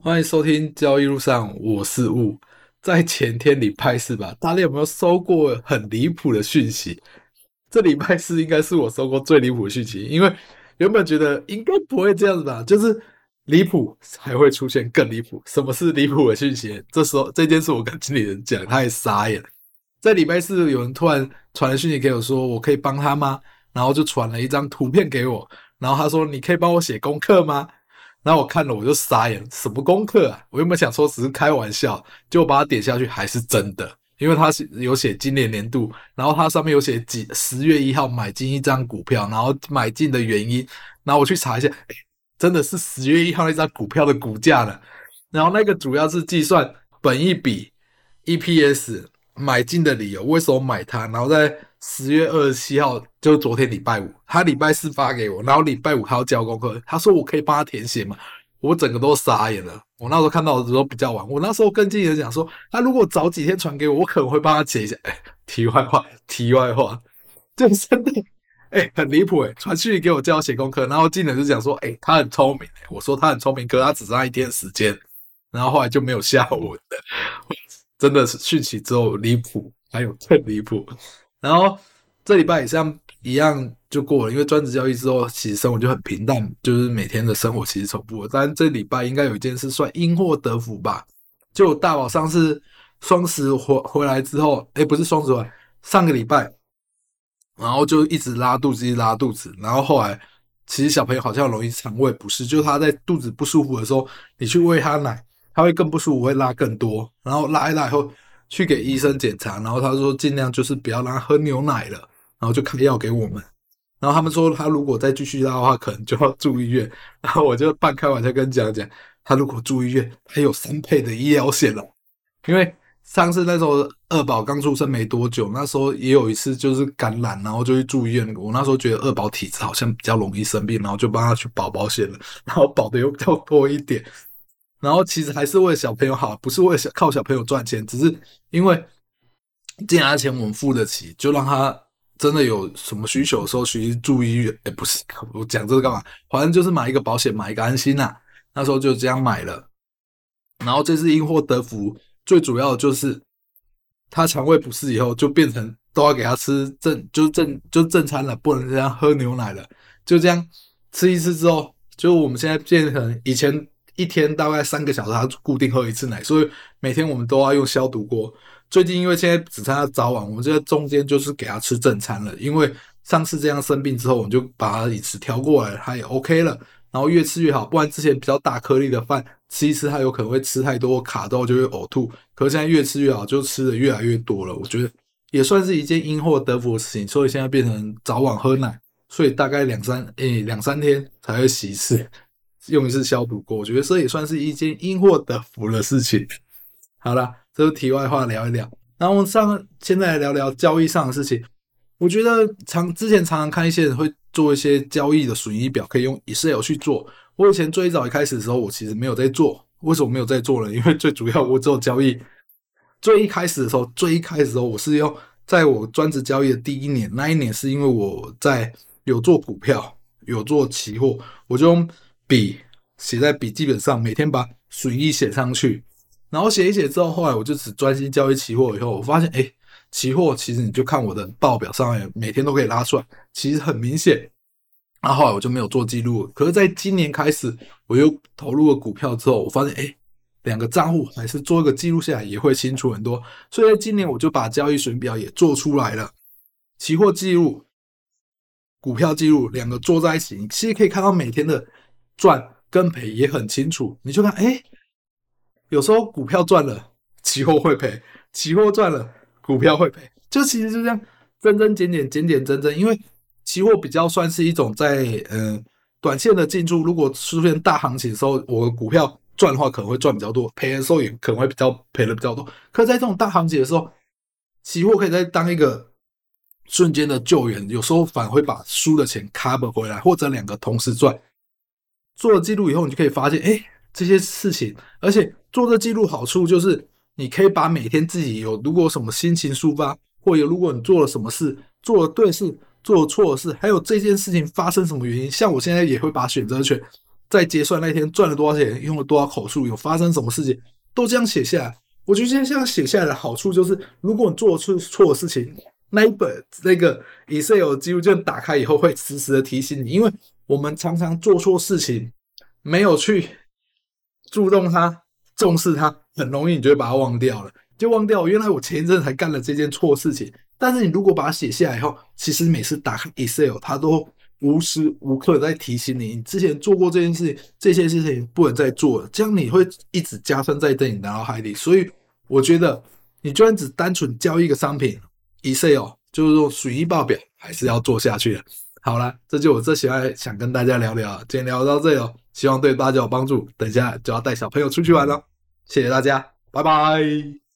欢迎收听交易路上，我是雾。在前天礼拜四吧，大家有没有收过很离谱的讯息？这礼拜四应该是我收过最离谱的讯息，因为原本觉得应该不会这样子吧，就是离谱还会出现更离谱。什么是离谱的讯息？这时候这件事我跟经理人讲，他也傻眼。在礼拜四有人突然传了讯息给我，说我可以帮他吗？然后就传了一张图片给我，然后他说你可以帮我写功课吗？然后我看了我就傻眼，什么功课啊？我原本想说只是开玩笑，结果把它点下去还是真的，因为它是有写今年年度，然后它上面有写几十月一号买进一张股票，然后买进的原因，然后我去查一下，哎，真的是十月一号那张股票的股价呢。然后那个主要是计算本一笔、EPS、买进的理由，为什么买它，然后再。十月二十七号，就是昨天礼拜五，他礼拜四发给我，然后礼拜五他要交功课，他说我可以帮他填写嘛？我整个都傻眼了。我那时候看到的时候比较晚，我那时候跟经纪人讲说，他如果早几天传给我，我可能会帮他写一下。哎，题外话，题外话，这真的，哎，很离谱哎，传讯息给我叫我写功课，然后经纪人就讲说，哎，他很聪明，我说他很聪明，可是他只剩一天时间，然后后来就没有下文了。真的是讯息之后离谱，还有更离谱。然后这礼拜也像一样就过了，因为专职交易之后，其实生活就很平淡，就是每天的生活其实重复。但这礼拜应该有一件事算因祸得福吧？就大宝上次双十回回来之后，诶，不是双十回，上个礼拜，然后就一直拉肚子，一直拉肚子。然后后来其实小朋友好像容易肠胃不适，就是他在肚子不舒服的时候，你去喂他奶，他会更不舒服，会拉更多。然后拉一拉以后。去给医生检查，然后他说尽量就是不要让他喝牛奶了，然后就开药给我们。然后他们说他如果再继续拉的话，可能就要住医院。然后我就半开玩笑跟讲讲，他如果住医院，他有三倍的医疗险了。因为上次那时候二宝刚出生没多久，那时候也有一次就是感染，然后就去住医院。我那时候觉得二宝体质好像比较容易生病，然后就帮他去保保险了，然后保的又比较多一点。然后其实还是为小朋友好，不是为小靠小朋友赚钱，只是因为既然他钱我们付得起，就让他真的有什么需求的时候去住医院。哎，不是，我讲这个干嘛？反正就是买一个保险，买一个安心呐、那时候就这样买了。然后这次因祸得福，最主要就是他肠胃不适以后，就变成都要给他吃正，就正就正餐了，不能这样喝牛奶了。就这样吃一次之后，就我们现在变成以前。一天大概三个小时，他固定喝一次奶，所以每天我们都要用消毒锅。最近因为现在只剩下早晚，我们这个中间就是给他吃正餐了。因为上次这样生病之后，我们就把他饮食调过来，他也 OK 了。然后越吃越好，不然之前比较大颗粒的饭吃一吃，他有可能会吃太多卡到就会呕吐。可是现在越吃越好，就吃的越来越多了。我觉得也算是一件因祸得福的事情，所以现在变成早晚喝奶，所以大概两三诶两三天才会洗一次。用一次消毒过，我觉得这也算是一件因祸得福的事情。好了，这是题外话，聊一聊。然后我们上现在来聊聊交易上的事情。我觉得常之前常常看一些人会做一些交易的损益表，可以用 Excel 去做。我以前最早一开始的时候，我其实没有在做。为什么没有在做呢？因为最主要我做交易，最一开始的时候，最一开始的时候，我是用在我专职交易的第一年，那一年是因为我在有做股票，有做期货，我就用。笔写在笔记本上，每天把损益写上去，然后写一写之后，后来我就只专心交易期货。以后我发现，哎，期货其实你就看我的报表上面，每天都可以拉出来，其实很明显。然后来我就没有做记录。可是，在今年开始，我又投入了股票之后，我发现，哎，两个账户还是做一个记录下来也会清楚很多。所以在今年我就把交易损表也做出来了，期货记录、股票记录两个做在一起，你其实可以看到每天的。赚跟赔也很清楚，你就看，哎，有时候股票赚了，期货会赔；期货赚了，股票会赔。就其实就这样，增增减减，减减增增。因为期货比较算是一种在嗯、呃、短线的进出，如果出现大行情的时候，我的股票赚的话可能会赚比较多，赔的时候也可能会比较赔的比较多。可在这种大行情的时候，期货可以再当一个瞬间的救援，有时候反而会把输的钱 cover 回来，或者两个同时赚。做了记录以后，你就可以发现，哎，这些事情，而且做这记录好处就是，你可以把每天自己有如果有什么心情抒发，或有如果你做了什么事，做了对事，做了错事，还有这件事情发生什么原因，像我现在也会把选择权在结算那天赚了多少钱，用了多少口数，有发生什么事情，都这样写下来。我觉得这样写下来的好处就是，如果你做出错的事情，那一本那个 Excel 记录卷打开以后会实时的提醒你，因为我们常常做错事情，没有去注重它、重视它，很容易你就会把它忘掉了，就忘掉原来我前一阵才干了这件错事情。但是你如果把它写下来以后，其实每次打开 Excel，它都无时无刻在提醒你，你之前做过这件事情，这些事情不能再做了，这样你会一直加深在你的脑海里。所以我觉得，你就算只单纯交一个商品，Excel 就是说水印报表还是要做下去的。好了，这就我这喜欢想跟大家聊聊，今天聊到这里哦，希望对大家有帮助。等下就要带小朋友出去玩了，谢谢大家，拜拜。